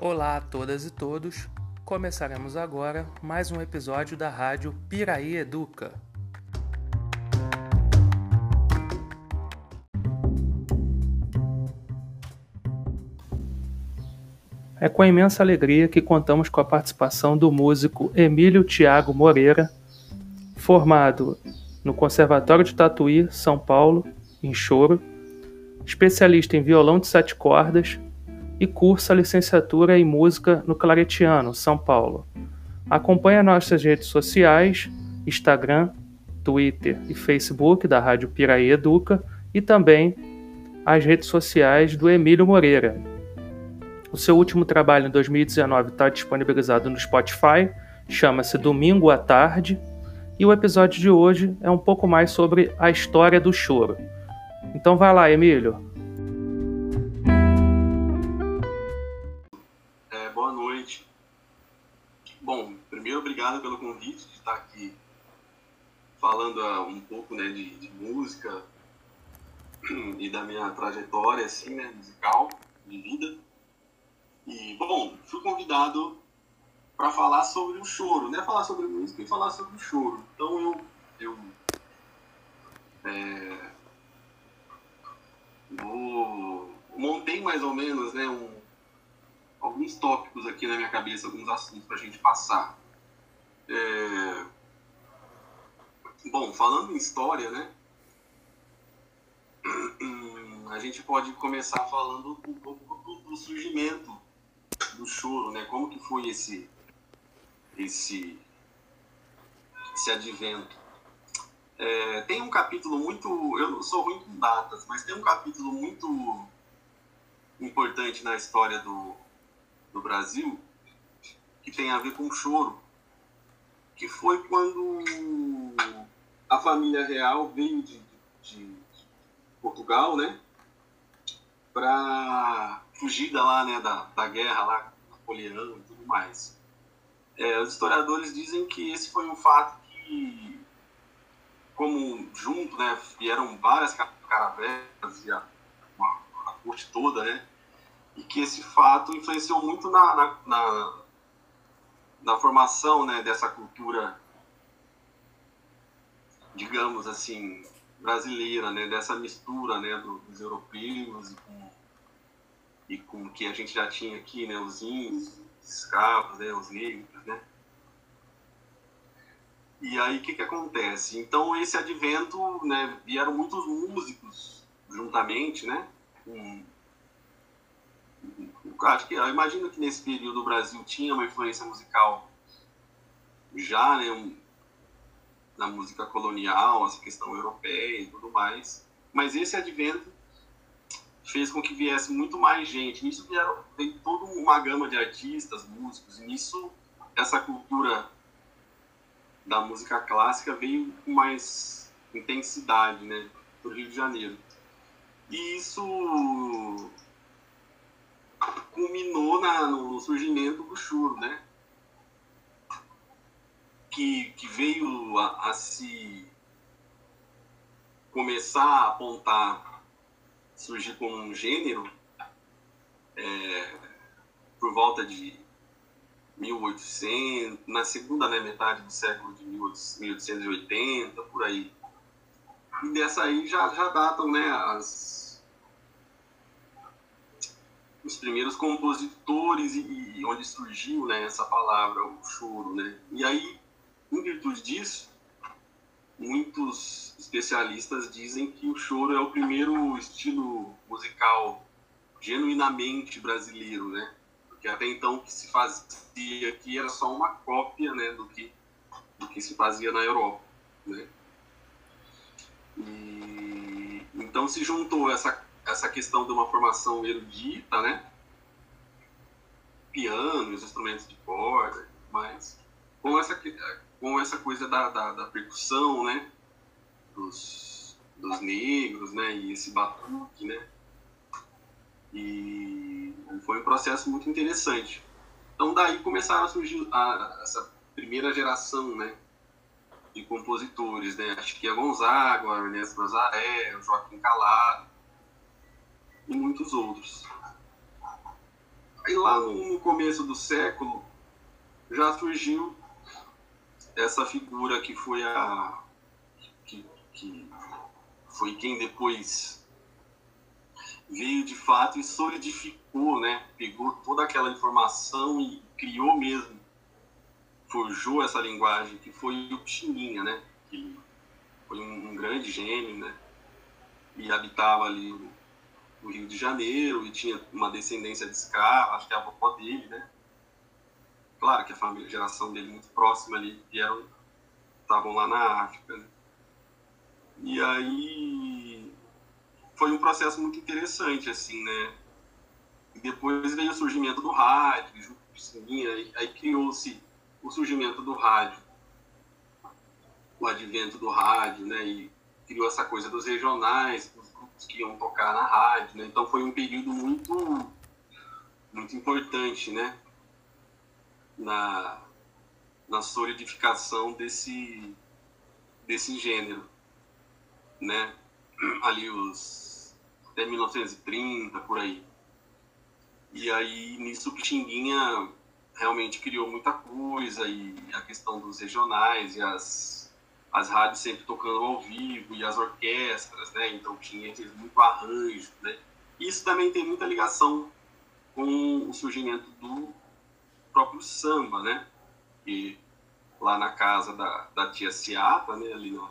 Olá a todas e todos. Começaremos agora mais um episódio da rádio Piraí Educa. É com imensa alegria que contamos com a participação do músico Emílio Tiago Moreira, formado no Conservatório de Tatuí, São Paulo, em choro, especialista em violão de sete cordas e cursa licenciatura em música no Claretiano, São Paulo. Acompanhe nossas redes sociais, Instagram, Twitter e Facebook da Rádio Piraí Educa e também as redes sociais do Emílio Moreira, o seu último trabalho em 2019 está disponibilizado no Spotify, chama-se Domingo à Tarde, e o episódio de hoje é um pouco mais sobre a história do choro. Então vai lá, Emílio. Obrigado pelo convite de estar aqui falando uh, um pouco né, de, de música e da minha trajetória assim, né, musical, de vida. E, bom, fui convidado para falar sobre o choro, né? Falar sobre música e falar sobre o choro. Então eu, eu é, vou, montei mais ou menos, né, um, alguns tópicos aqui na minha cabeça, alguns assuntos para a gente passar. É, bom, falando em história, né? A gente pode começar falando um pouco do, do surgimento do choro, né? Como que foi esse esse esse advento? É, tem um capítulo muito, eu sou ruim com datas, mas tem um capítulo muito importante na história do, do Brasil que tem a ver com choro, que foi quando a família real veio de, de, de Portugal, né? para fugida lá, né, da, da guerra lá, Napoleão e tudo mais. É, os historiadores dizem que esse foi um fato que, como junto, né, vieram várias caravelas e a, uma, a corte toda, né, e que esse fato influenciou muito na, na, na, na formação, né, dessa cultura, digamos assim, brasileira, né, dessa mistura, né, dos europeus e com e com o que a gente já tinha aqui, né, os índios, os escravos, né, os negros, né. E aí o que que acontece? Então esse advento, né, vieram muitos músicos juntamente, né, com, acho que eu imagino que nesse período o Brasil tinha uma influência musical já, né, na música colonial, essa questão europeia e tudo mais. Mas esse advento fez com que viesse muito mais gente. Nisso vieram, veio toda uma gama de artistas, músicos, e nisso essa cultura da música clássica veio com mais intensidade, né, para o Rio de Janeiro. E isso culminou na, no surgimento do choro, né, que, que veio a, a se começar a apontar surgir como um gênero é, por volta de 1800, na segunda né, metade do século de 1880, por aí. E dessa aí já, já datam né, as, os primeiros compositores e, e onde surgiu né, essa palavra, o choro. Né? E aí, em virtude disso, muitos especialistas dizem que o choro é o primeiro estilo musical genuinamente brasileiro, né? Porque até então o que se fazia aqui era só uma cópia, né, do que do que se fazia na Europa, né? E então se juntou essa essa questão de uma formação erudita, né? Piano, os instrumentos de corda, mas com essa com essa coisa da, da, da percussão, né? Dos, dos negros, né? E esse batuque, né? E foi um processo muito interessante. Então daí começaram a surgir a, essa primeira geração, né? De compositores, né? Acho que a Gonzaga, o Ernesto Nazaré, o Joaquim Calado e muitos outros. Aí lá no começo do século já surgiu essa figura que foi a que, que foi quem depois veio de fato e solidificou, né? Pegou toda aquela informação e criou mesmo, forjou essa linguagem que foi o Pixinguinha, né? Que foi um, um grande gênio, né? E habitava ali no Rio de Janeiro e tinha uma descendência de escravo, acho que a avó dele, né? Claro que a família, a geração dele muito próxima ali, vieram, estavam lá na África. Né? E aí foi um processo muito interessante, assim, né? E depois veio o surgimento do rádio, aí, aí criou-se o surgimento do rádio, o advento do rádio, né? E criou essa coisa dos regionais, que iam tocar na rádio, né? Então foi um período muito muito importante, né? Na, na solidificação desse desse gênero, né? Ali os até 1930 por aí. E aí nisso Pixinguinha realmente criou muita coisa e a questão dos regionais e as as rádios sempre tocando ao vivo e as orquestras, né? Então tinha muito arranjo, né? Isso também tem muita ligação com o surgimento do próprio samba, né? E lá na casa da, da tia Ciata, né? Ali no,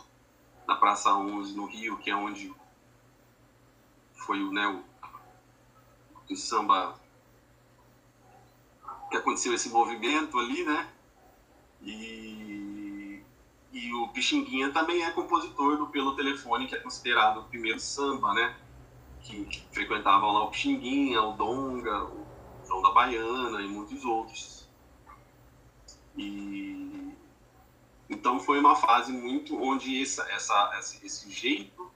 na Praça 11, no Rio, que é onde foi o, né, o, o samba que aconteceu esse movimento ali, né? E e o Pixinguinha também é compositor do Pelo Telefone, que é considerado o primeiro samba, né? Que, que frequentavam lá o Pixinguinha, o Donga, o João da Baiana e muitos outros. E então foi uma fase muito onde essa, essa, esse jeito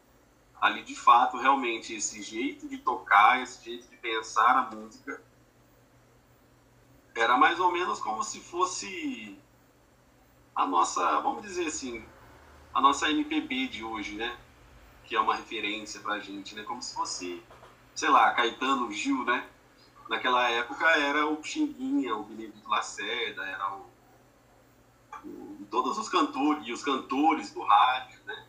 ali de fato realmente esse jeito de tocar, esse jeito de pensar a música era mais ou menos como se fosse a nossa, vamos dizer assim, a nossa MPB de hoje, né? Que é uma referência pra gente, né? Como se fosse, sei lá, Caetano Gil, né? Naquela época era o Xinguinha, o Benedito Lacerda, era o, o, todos os cantores e os cantores do rádio, né?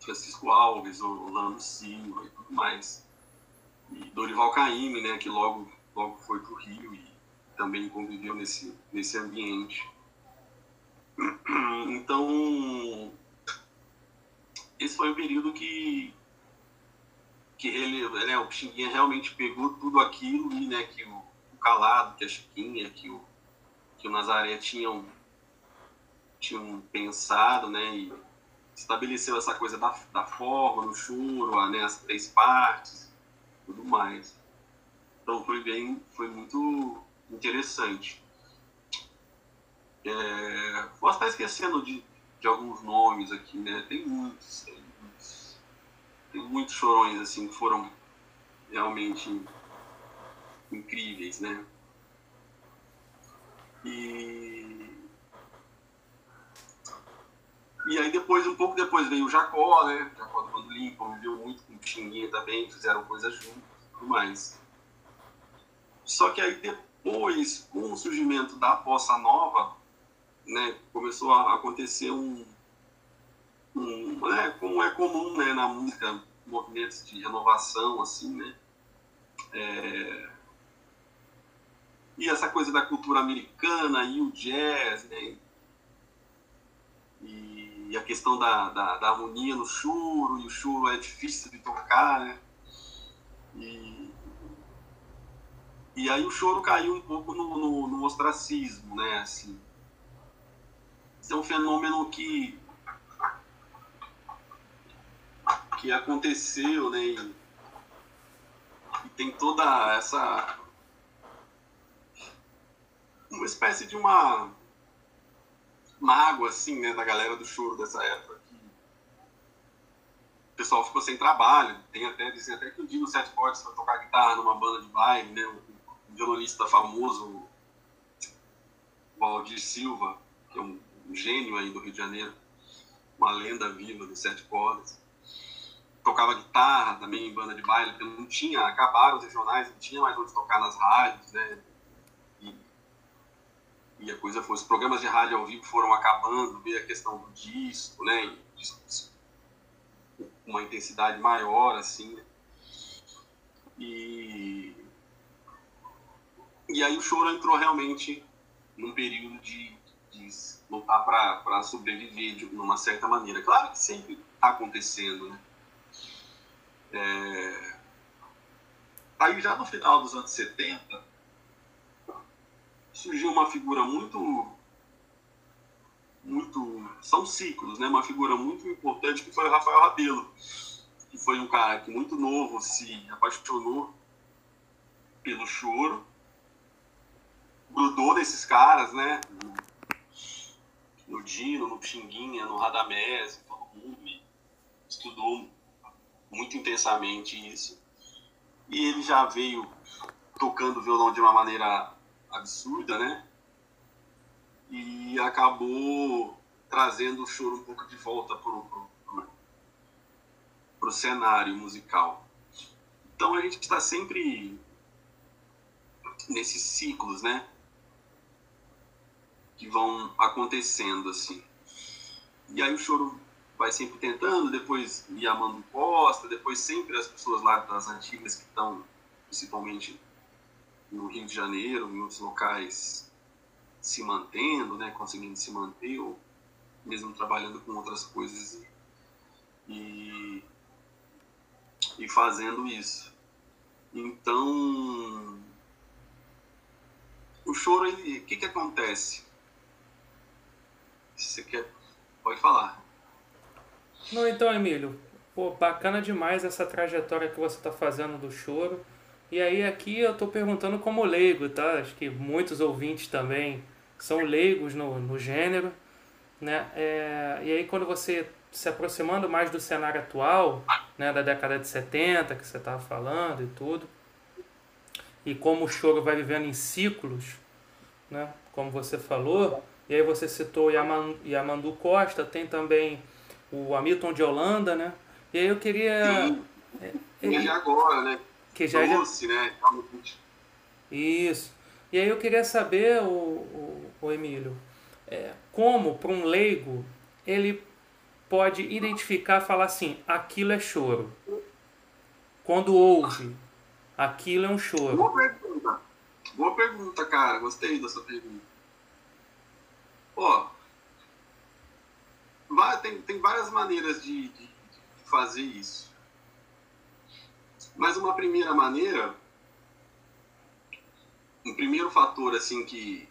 Francisco Alves, Orlando Silva e tudo mais. E Dorival Caymmi, né? Que logo, logo foi pro Rio e também conviveu nesse, nesse ambiente. Então, esse foi o período que, que ele, né, o Pixinguinha realmente pegou tudo aquilo e, né, que o, o Calado, que a Chiquinha, que o, que o Nazaré tinham, tinham pensado, né, e estabeleceu essa coisa da, da forma, no choro, né, as três partes, tudo mais. Então foi bem, foi muito interessante. É, posso estar esquecendo de, de alguns nomes aqui, né? Tem muitos, tem muitos, tem muitos chorões assim que foram realmente incríveis, né? E e aí depois, um pouco depois veio o Jacó, né? O Jacó do Bandolim conviveu muito com o Xinguinha também, fizeram coisas juntos e tudo mais. Só que aí depois, com o surgimento da Bossa Nova, né, começou a acontecer um, um né, como é comum né, na música, movimentos de renovação, assim, né? É, e essa coisa da cultura americana e o jazz, né? E, a questão da, da, da, harmonia no choro, e o choro é difícil de tocar, né? E, e aí o choro caiu um pouco no, no, no ostracismo, né? Assim, isso é um fenômeno que que aconteceu, né? E, e tem toda essa uma espécie de uma mágoa assim, né, da galera do choro dessa época o pessoal ficou sem trabalho. Tem até dizem até que o Dino Sete Cortes foi tocar guitarra numa banda de baile, né? Um violonista famoso, Valdir Silva, que é um gênio aí do Rio de Janeiro, uma lenda viva dos Sete Cordas. tocava guitarra também em banda de baile, porque não tinha, acabaram os regionais, não tinha mais onde tocar nas rádios, né? E, e a coisa foi, os programas de rádio ao vivo foram acabando, veio a questão do disco, né? uma intensidade maior, assim, né? E, e aí o choro entrou realmente num período de, de lutar para sobreviver de uma certa maneira. Claro que sempre está acontecendo, né? É... Aí já no final dos anos 70 surgiu uma figura muito muito são ciclos, né? Uma figura muito importante que foi o Rafael Rabelo, que foi um cara que muito novo se apaixonou pelo choro, grudou nesses caras, né? No Dino, no Pixinguinha, no Radamés, todo mundo estudou muito intensamente isso. E ele já veio tocando violão de uma maneira absurda, né? E acabou trazendo o choro um pouco de volta pro, pro cenário musical. Então a gente está sempre nesses ciclos, né? Que vão acontecendo assim. E aí o choro vai sempre tentando, depois Yamandu Costa, depois sempre as pessoas lá das antigas que estão, principalmente no Rio de Janeiro, em outros locais, se mantendo, né, conseguindo se manter, ou mesmo trabalhando com outras coisas e, e fazendo isso. Então, o choro, o que, que acontece? Se você quer, pode falar. Não, então, Emílio, pô, bacana demais essa trajetória que você está fazendo do choro. E aí aqui eu estou perguntando como leigo, tá? Acho que muitos ouvintes também são leigos no, no gênero, né? É, e aí quando você se aproximando mais do cenário atual, né, da década de 70 que você estava falando e tudo, e como o choro vai vivendo em ciclos, né, como você falou, e aí você citou Yamandu Costa, tem também o Hamilton de Holanda, né? E aí eu queria. Sim. É, ele, agora, né? Que já Doce, né? Isso. E aí eu queria saber, o, o, o Emílio, é, como para um leigo ele pode identificar, falar assim, aquilo é choro. Quando ouve, aquilo é um choro. Boa pergunta. Boa pergunta, cara. Gostei dessa pergunta. Ó, tem, tem várias maneiras de, de, de fazer isso. Mas uma primeira maneira, um primeiro fator assim que,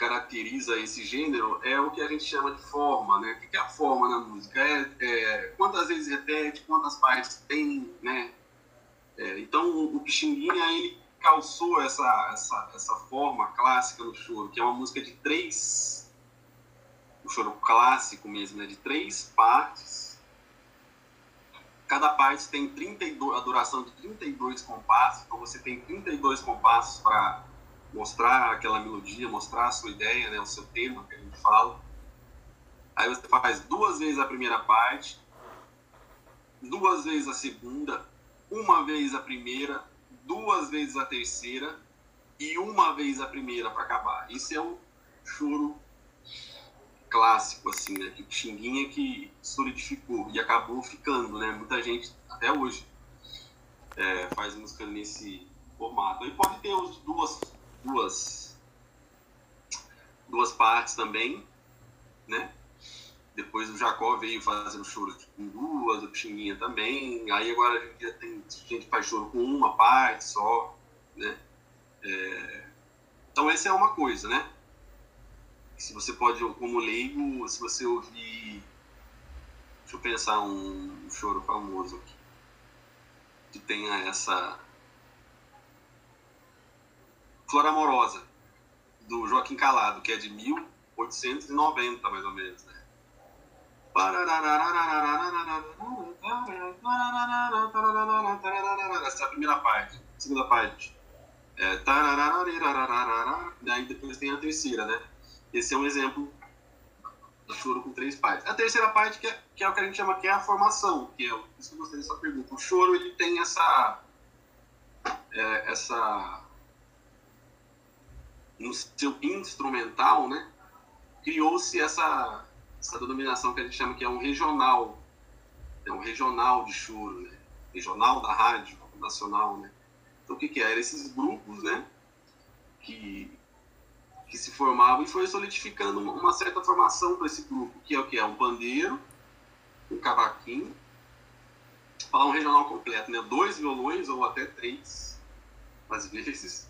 caracteriza esse gênero é o que a gente chama de forma, né? O que é a forma na música? É, é quantas vezes repete, quantas partes tem, né? É, então o Pixinguinha ele calçou essa, essa, essa forma clássica no choro, que é uma música de três o choro clássico mesmo, né, de três partes. Cada parte tem 32, a duração de 32 compassos, então você tem 32 compassos para mostrar aquela melodia, mostrar a sua ideia, né, o seu tema que a gente fala. Aí você faz duas vezes a primeira parte, duas vezes a segunda, uma vez a primeira, duas vezes a terceira e uma vez a primeira para acabar. Isso é o choro clássico, assim, né? Que Xinguinha que solidificou e acabou ficando, né? Muita gente, até hoje, é, faz música nesse formato. E pode ter duas, duas, duas partes também, né? Depois o Jacó veio fazendo choro com duas, o Xinguinha também. Aí agora a gente tem gente que faz choro com uma parte só, né? É... Então essa é uma coisa, né? se você pode, como leigo, se você ouvir. Deixa eu pensar um choro famoso aqui. Que tenha essa. Flor Amorosa, do Joaquim Calado, que é de 1890, mais ou menos. Né? Essa é a primeira parte. Segunda parte. É... Daí depois tem a terceira, né? Esse é um exemplo do choro com três partes. A terceira parte que é, que é o que a gente chama que é a formação, que é isso que eu gostei dessa pergunta. O choro ele tem essa é, essa no seu instrumental, né? Criou-se essa essa denominação que a gente chama que é um regional, é um regional de choro, né? Regional da rádio nacional, né? Então o que, que é? Esses grupos, né? Que que se formavam e foi solidificando uma certa formação para esse grupo, que é o que é um pandeiro, um cavaquinho, falar um regional completo, né? Dois violões ou até três, às vezes,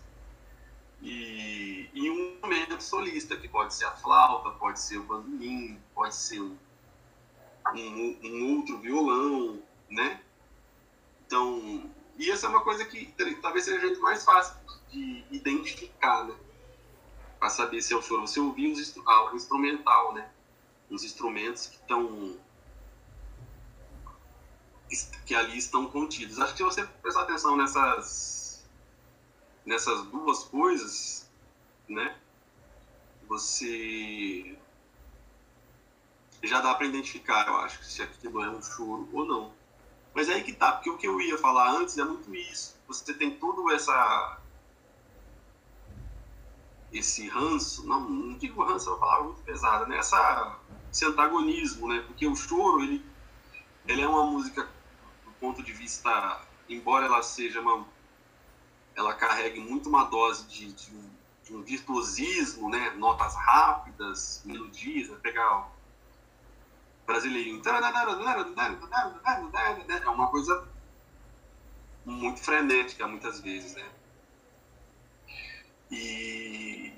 e, um instrumento solista, que pode ser a flauta, pode ser o bandolim, pode ser um, um, outro violão, né? Então, e essa é uma coisa que talvez seja a gente mais fácil de identificar, né? para saber se é o choro. Você ouvir os, ah, o instrumental, né? Os instrumentos que estão que ali estão contidos. Acho que se você prestar atenção nessas nessas duas coisas, né? Você já dá para identificar, eu acho, se aquilo é um choro ou não. Mas é aí que tá, porque o que eu ia falar antes é muito isso. Você tem toda essa esse ranço, não, não digo ranço, é uma palavra muito pesada, né? Essa, esse antagonismo, né? Porque o choro, ele, ele é uma música do ponto de vista, embora ela seja uma, ela carregue muito uma dose de, de, um, de um, virtuosismo, né? Notas rápidas, melodias, né? pegar o brasileirinho, é uma coisa muito frenética muitas vezes, né? E...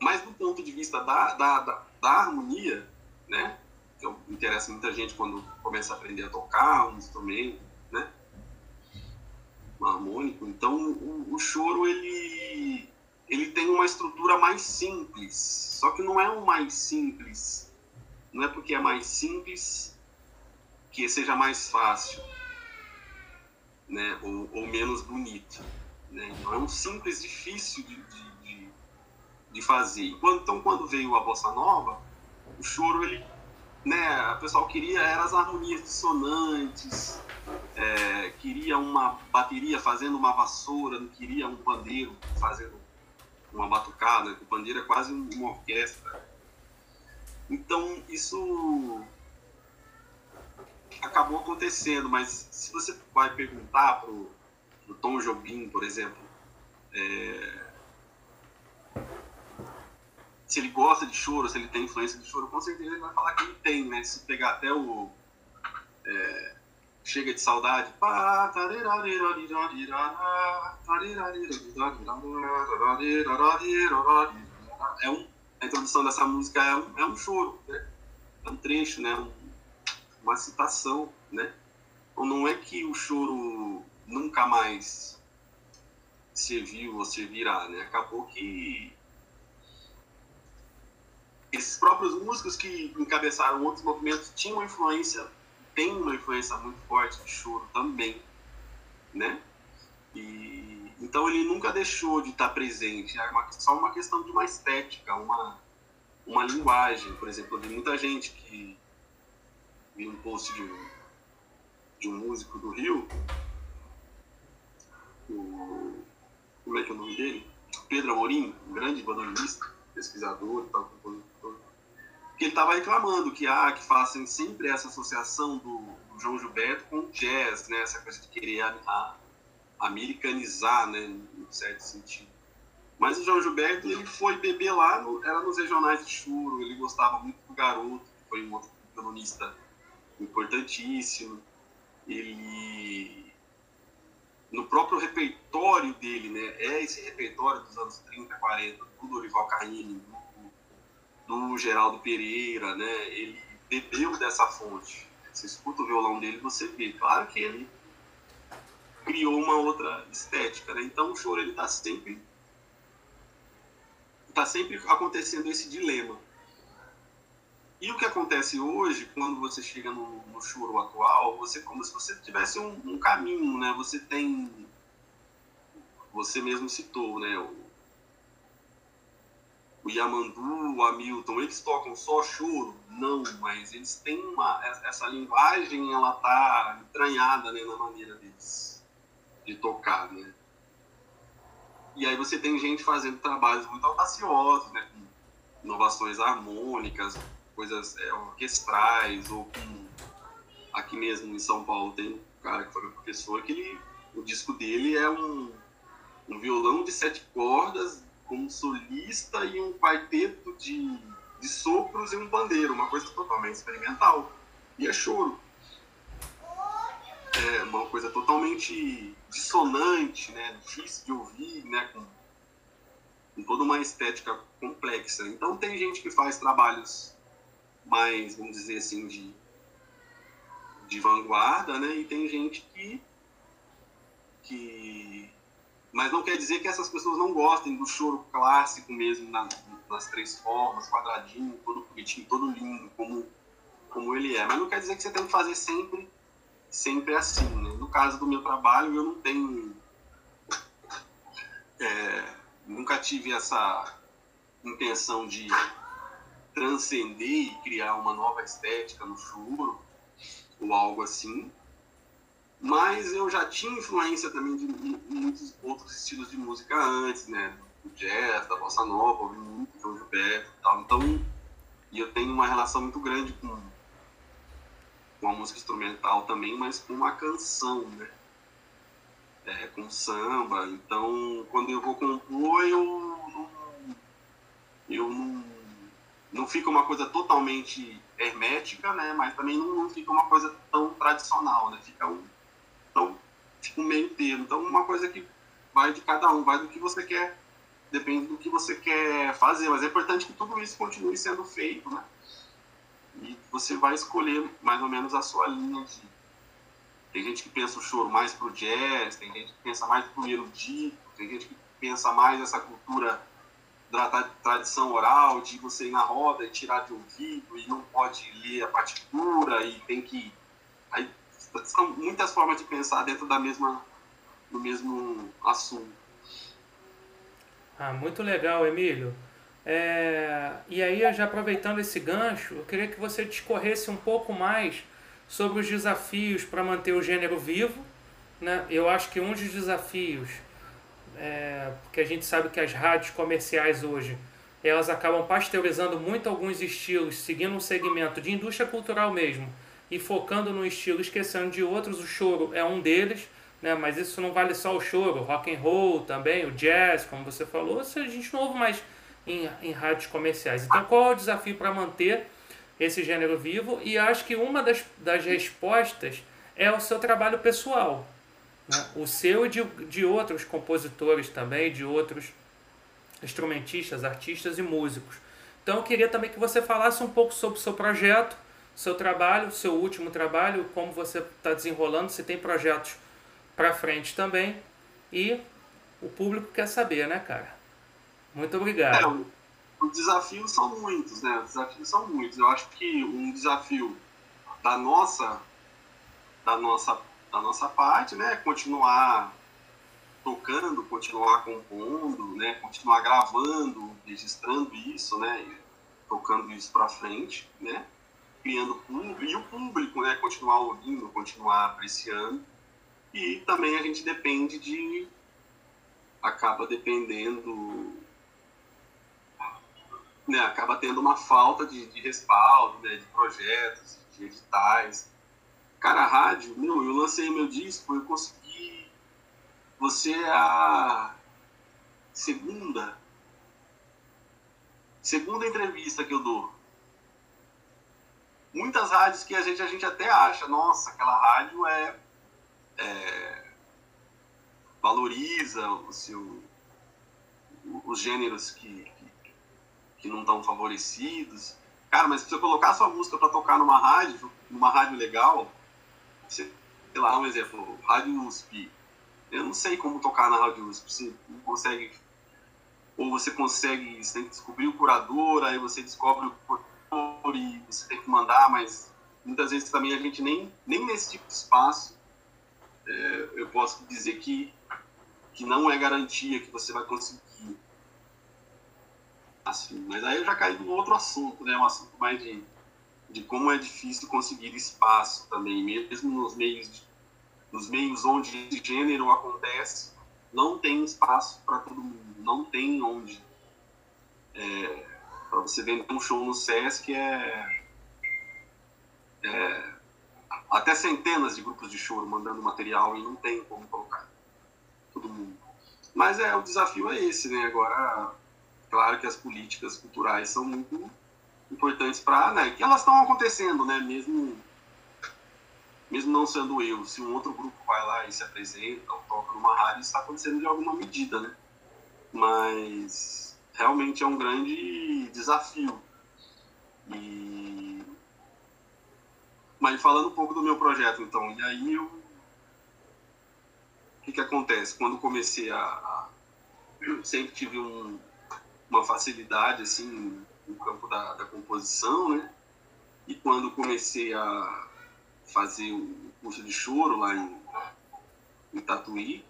Mas do ponto de vista da, da, da, da harmonia, né? Que interessa muita gente quando começa a aprender a tocar um instrumento, Então o, o choro ele ele tem uma estrutura mais simples. Só que não é o mais simples. Não é porque é mais simples que seja mais fácil, né? Ou, ou menos bonito. Né? Não é um simples difícil de, de, de, de fazer. Quando, então, quando veio a bossa nova, o choro, ele, né, o pessoal queria eram as harmonias dissonantes, é, queria uma bateria fazendo uma vassoura, não queria um pandeiro fazendo uma batucada, o pandeiro é quase uma orquestra. Então, isso acabou acontecendo, mas se você vai perguntar pro do Tom Jobim, por exemplo, é... se ele gosta de choro, se ele tem influência de choro, com certeza ele vai falar que ele tem, né? Se pegar até o é... Chega de Saudade, é um, a introdução dessa música é um, é um choro, né? é um trecho, né? Um, uma citação, né? Então não é que o choro nunca mais serviu ou servirá, né? Acabou que esses próprios músicos que encabeçaram outros movimentos tinham uma influência, tem uma influência muito forte de choro também, né? E então ele nunca deixou de estar presente, é uma, só uma questão de uma estética, uma uma linguagem, por exemplo, eu vi muita gente que vi um post de um, de um músico do Rio o, como é que é o nome dele? Pedro Amorim, um grande bandolinista, pesquisador tal, compositor, que ele estava reclamando que, ah, que fazem sempre essa associação do, do, João Gilberto com o jazz, né? Essa coisa de querer a, a, americanizar, né? Em certo sentido. Mas o João Gilberto, ele foi beber lá, no, era nos regionais de choro, ele gostava muito do Garoto, que foi um outro importantíssimo. Ele no próprio repertório dele, né? É esse repertório dos anos 30, 40, do Dorival Caymmi, do, do Geraldo Pereira, né? Ele bebeu dessa fonte. Você escuta o violão dele, você vê. Claro que ele criou uma outra estética, né? Então o choro ele está sempre está sempre acontecendo esse dilema e o que acontece hoje, quando você chega no, no choro atual, você como se você tivesse um, um, caminho, né? Você tem, você mesmo citou, né? O, Yamandu, o Hamilton, eles tocam só choro? Não, mas eles têm uma. Essa linguagem, ela tá entranhada né, na maneira deles de tocar, né? E aí você tem gente fazendo trabalhos muito audaciosos, né? Com inovações harmônicas, coisas é, orquestrais, ou com... Aqui mesmo em São Paulo tem um cara que foi meu professor, que ele, o disco dele é um, um violão de sete cordas, com um solista e um quarteto de, de sopros e um bandeiro, uma coisa totalmente experimental. E é choro. É uma coisa totalmente dissonante, né? difícil de ouvir, né? com, com toda uma estética complexa. Então tem gente que faz trabalhos mais, vamos dizer assim, de, de vanguarda, né? E tem gente que, que mas não quer dizer que essas pessoas não gostem do choro clássico mesmo, na, nas três formas, quadradinho, todo bonitinho, todo lindo, como, como ele é. Mas não quer dizer que você tem que fazer sempre, sempre assim. Né? No caso do meu trabalho, eu não tenho. É, nunca tive essa intenção de transcender e criar uma nova estética no choro, ou algo assim mas eu já tinha influência também de muitos outros estilos de música antes, né? Do jazz, da bossa nova, ouvi muito João Gilberto e tal. Então, e eu tenho uma relação muito grande com, com a música instrumental também, mas com uma canção, né? É, com samba. Então, quando eu vou compor, eu não, eu não, não fica uma coisa totalmente hermética, né? Mas também não, não fica uma coisa tão tradicional, né? Fica um então, tipo, meio termo. Então, uma coisa que vai de cada um, vai do que você quer, depende do que você quer fazer. Mas é importante que tudo isso continue sendo feito, né? E você vai escolher mais ou menos a sua linha de. Tem gente que pensa o choro mais pro jazz, tem gente que pensa mais pro erudito, tem gente que pensa mais essa cultura da tradição oral, de você ir na roda e tirar de ouvido e não pode ler a partitura e tem que. São muitas formas de pensar dentro da mesma, do mesmo assunto. Ah, muito legal, Emílio. É, e aí, já aproveitando esse gancho, eu queria que você discorresse um pouco mais sobre os desafios para manter o gênero vivo. Né? Eu acho que um dos desafios, é, porque a gente sabe que as rádios comerciais hoje elas acabam pasteurizando muito alguns estilos, seguindo um segmento de indústria cultural mesmo e focando no estilo, esquecendo de outros. O choro é um deles, né? mas isso não vale só o choro, rock and roll também, o jazz, como você falou, isso a gente não ouve mais em, em rádios comerciais. Então, qual é o desafio para manter esse gênero vivo? E acho que uma das, das respostas é o seu trabalho pessoal. Né? O seu e de, de outros compositores também, de outros instrumentistas, artistas e músicos. Então eu queria também que você falasse um pouco sobre o seu projeto, seu trabalho, seu último trabalho, como você está desenrolando, se tem projetos para frente também. E o público quer saber, né, cara? Muito obrigado. É, os desafios são muitos, né? Os desafios são muitos. Eu acho que um desafio da nossa, da nossa, da nossa parte, né, é continuar tocando, continuar compondo, né, continuar gravando, registrando isso, né, tocando isso para frente, né criando público e o público, né, continuar ouvindo, continuar apreciando. E também a gente depende de acaba dependendo né, acaba tendo uma falta de, de respaldo, né, de projetos, de editais. Cara, a rádio, meu, eu lancei meu disco, eu consegui. Você é a segunda. Segunda entrevista que eu dou muitas rádios que a gente, a gente até acha, nossa, aquela rádio é, é valoriza o seu, os gêneros que, que, que não estão favorecidos. Cara, mas se você colocar sua música para tocar numa rádio, numa rádio legal, sei lá, um exemplo, Rádio USP. Eu não sei como tocar na Rádio USP, você não consegue. Ou você consegue, você tem que descobrir o curador, aí você descobre o e você tem que mandar, mas muitas vezes também a gente nem, nem nesse tipo de espaço é, eu posso dizer que, que não é garantia que você vai conseguir assim. Mas aí eu já caí num outro assunto, né? Um assunto mais de, de como é difícil conseguir espaço também, mesmo nos meios, de, nos meios onde esse gênero acontece, não tem espaço para todo mundo, não tem onde. É, para você vender um show no Sesc é, é, até centenas de grupos de choro mandando material e não tem como colocar todo mundo. Mas é o desafio é esse, né? Agora, claro que as políticas culturais são muito importantes para, né? Que elas estão acontecendo, né? Mesmo mesmo não sendo eu, se um outro grupo vai lá e se apresenta ou toca numa rádio, está acontecendo de alguma medida, né? Mas realmente é um grande desafio. E... Mas falando um pouco do meu projeto, então, e aí eu... O que, que acontece? Quando comecei a... Eu sempre tive um... uma facilidade, assim, no campo da, da composição, né? E quando comecei a fazer o curso de choro lá em, em Tatuí,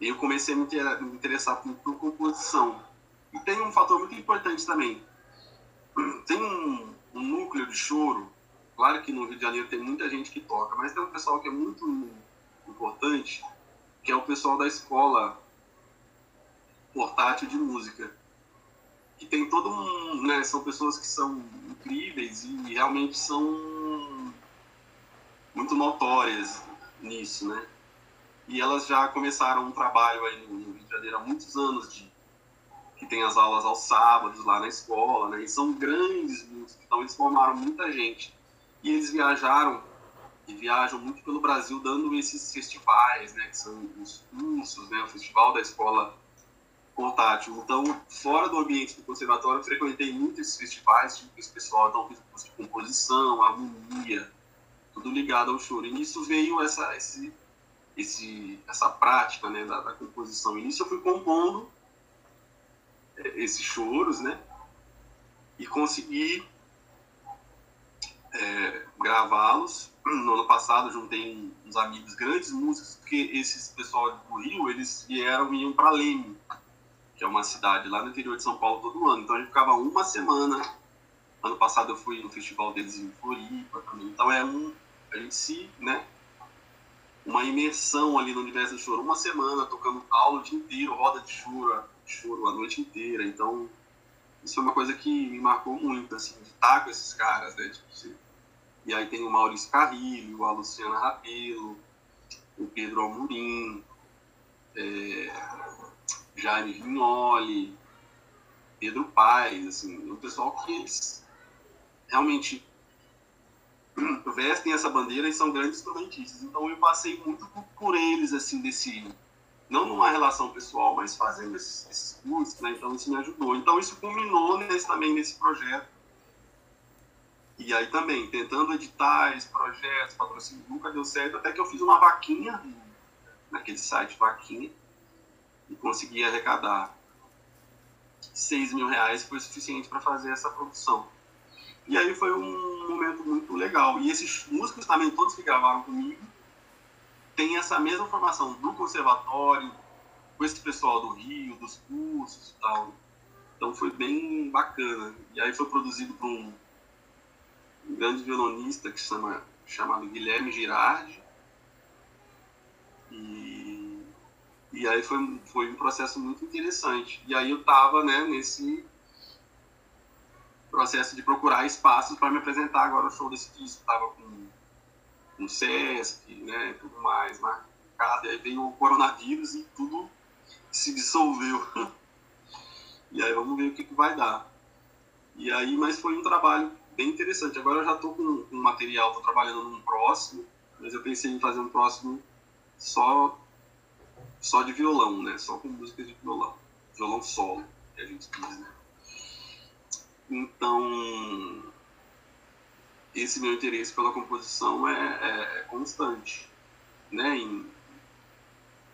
eu comecei a me interessar por, por composição. E tem um fator muito importante também. Tem um, um, núcleo de choro. Claro que no Rio de Janeiro tem muita gente que toca, mas tem um pessoal que é muito importante, que é o pessoal da escola portátil de música. Que tem todo um. Né, são pessoas que são incríveis e realmente são muito notórias nisso, né? E elas já começaram um trabalho aí no Rio de Janeiro há muitos anos de que tem as aulas aos sábados lá na escola, né? E são grandes músicos, então eles formaram muita gente. E eles viajaram e viajam muito pelo Brasil dando esses festivais, né? Que são os cursos, né? O festival da escola portátil. Então, fora do ambiente do conservatório, eu frequentei muito esses festivais, tipo esse pessoal então fiz curso de composição, harmonia, tudo ligado ao choro. E nisso veio essa esse, esse essa prática, né? Da, da composição. E nisso eu fui compondo esses choros, né? E consegui é, gravá-los. No ano passado juntei uns amigos, grandes músicos, porque esses pessoal do Rio, eles vieram e iam para Leme, que é uma cidade lá no interior de São Paulo todo ano. Então a gente ficava uma semana. Ano passado eu fui no festival deles em Floripa também. Então é um, a gente se, né? Uma imersão ali no universo do choro, uma semana tocando aula o dia inteiro, roda de choro, choro a noite inteira. Então, isso é uma coisa que me marcou muito, assim, de estar com esses caras, né? Tipo, e aí tem o Maurício Carrilho, a Luciana Rabelo, o Pedro Almurim, é, Jaime Vignoli, Pedro Paes, assim, o pessoal que eles realmente vestem essa bandeira e são grandes instrumentistas. Então eu passei muito por eles, assim, desse não numa relação pessoal, mas fazendo esses, esses cursos, né? Então isso me ajudou. Então isso culminou nesse, também nesse projeto. E aí também, tentando editais, projetos, patrocínio, nunca deu certo, até que eu fiz uma vaquinha naquele site Vaquinha e consegui arrecadar 6 mil reais, foi suficiente para fazer essa produção. E aí foi um momento muito legal. E esses músicos também, todos que gravaram comigo, tem essa mesma formação do conservatório, com esse pessoal do Rio, dos cursos e tal. Então foi bem bacana. E aí foi produzido por um, grande violonista que chama chamado Guilherme Girardi. E, e aí foi, foi um processo muito interessante. E aí eu estava né, nesse processo de procurar espaços para me apresentar agora o show desse disco. Estava com no SESC, né, tudo mais, marcado, e aí veio o coronavírus e tudo se dissolveu. e aí vamos ver o que, que vai dar. E aí, mas foi um trabalho bem interessante. Agora eu já estou com, com material, estou trabalhando num próximo, mas eu pensei em fazer um próximo só só de violão, né? Só com música de violão. Violão solo, que a gente diz, né? Então, esse meu interesse pela composição é, é, é constante, né?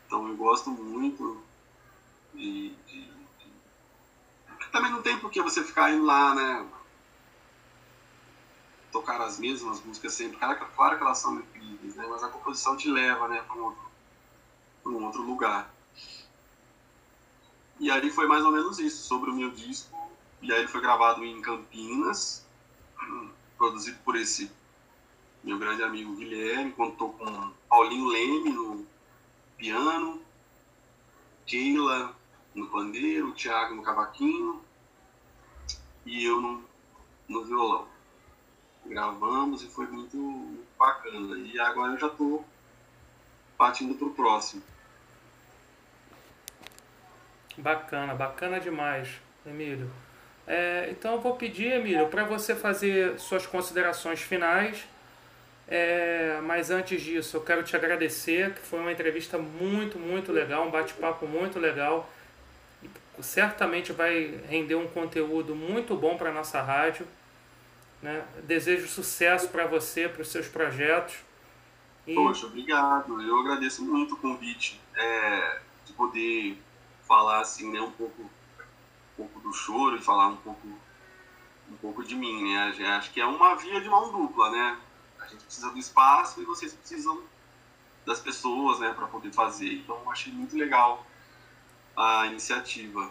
Então eu gosto muito de, também não tem por que você ficar indo lá, né? Tocar as mesmas músicas sempre. Claro, claro que elas são incríveis, né? Mas a composição te leva, né? Para um, outro, um outro lugar. E aí foi mais ou menos isso, sobre o meu disco. E aí ele foi gravado em Campinas, produzido por esse meu grande amigo Guilherme, contou com Paulinho Leme no piano, Keila no pandeiro, Thiago no cavaquinho e eu no, no violão. Gravamos e foi muito, muito bacana. E agora eu já estou partindo para o próximo. Bacana, bacana demais, Emílio. É, então eu vou pedir, Emílio, para você fazer suas considerações finais. É, mas antes disso, eu quero te agradecer, que foi uma entrevista muito, muito legal, um bate-papo muito legal. Certamente vai render um conteúdo muito bom para a nossa rádio. Né? Desejo sucesso para você, para os seus projetos. E... Poxa, obrigado. Eu agradeço muito o convite é, de poder falar assim, né, um pouco, pouco do choro e falar um pouco, um pouco de mim, né? Acho que é uma via de mão dupla, né? A gente precisa do espaço e vocês precisam das pessoas, né, para poder fazer. Então, achei muito legal a iniciativa.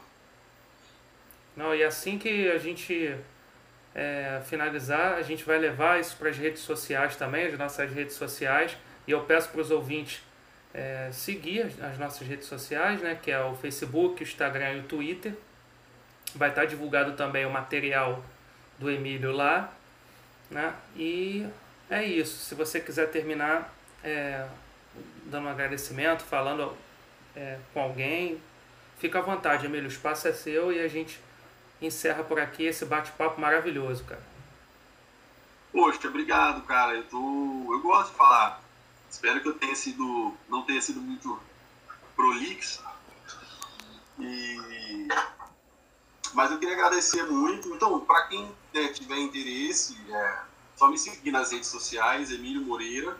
Não, e assim que a gente é, finalizar, a gente vai levar isso para as redes sociais também, as nossas redes sociais. E eu peço para os ouvintes é, seguir as nossas redes sociais, né, que é o Facebook, o Instagram e o Twitter. Vai estar divulgado também o material do Emílio lá. Né? E é isso. Se você quiser terminar é, dando um agradecimento, falando é, com alguém, fica à vontade, Emílio. O espaço é seu e a gente encerra por aqui esse bate-papo maravilhoso, cara. Poxa, obrigado, cara. Eu, tô... eu gosto de falar. Espero que eu tenha sido, não tenha sido muito prolixo. E... Mas eu queria agradecer muito. Então, para quem né, tiver interesse, é, só me seguir nas redes sociais, Emílio Moreira.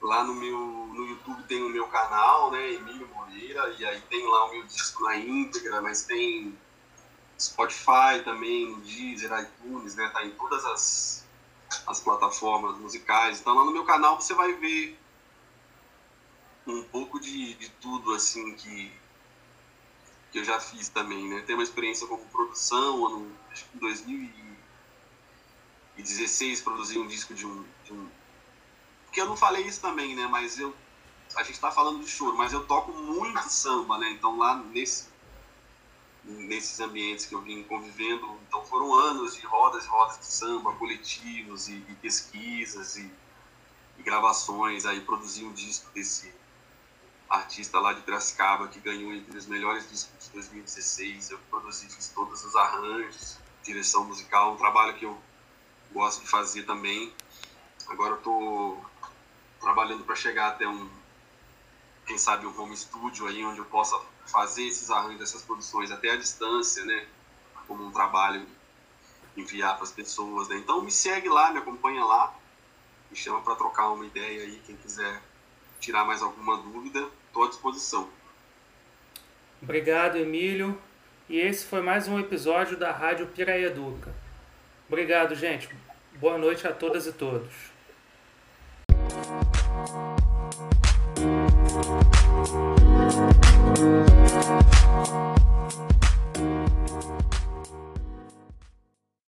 Lá no meu no YouTube tem o meu canal, né, Emílio Moreira, e aí tem lá o meu disco na íntegra, mas tem Spotify também, Deezer, iTunes, né, tá em todas as as plataformas musicais. Então lá no meu canal você vai ver um pouco de, de tudo assim que, que eu já fiz também, né? Tem uma experiência como produção, ano, acho que em 2016 produzi um disco de um, de um... Porque eu não falei isso também, né? Mas eu... A gente está falando de choro, mas eu toco muito samba, né? Então lá nesse nesses ambientes que eu vim convivendo. Então foram anos de rodas e rodas de samba, coletivos e, e pesquisas e, e, gravações. Aí produzi um disco desse artista lá de Piracicaba que ganhou entre os melhores discos de 2016. Eu produzi fiz todos os arranjos, direção musical, um trabalho que eu gosto de fazer também. Agora eu estou trabalhando para chegar até um, quem sabe um home studio aí onde eu possa fazer esses arranjos, essas produções até a distância, né? Como um trabalho enviar para as pessoas, né? Então me segue lá, me acompanha lá, me chama para trocar uma ideia aí, quem quiser tirar mais alguma dúvida, estou à disposição. Obrigado, Emílio. E esse foi mais um episódio da Rádio Piraí Educa. Obrigado, gente. Boa noite a todas e todos.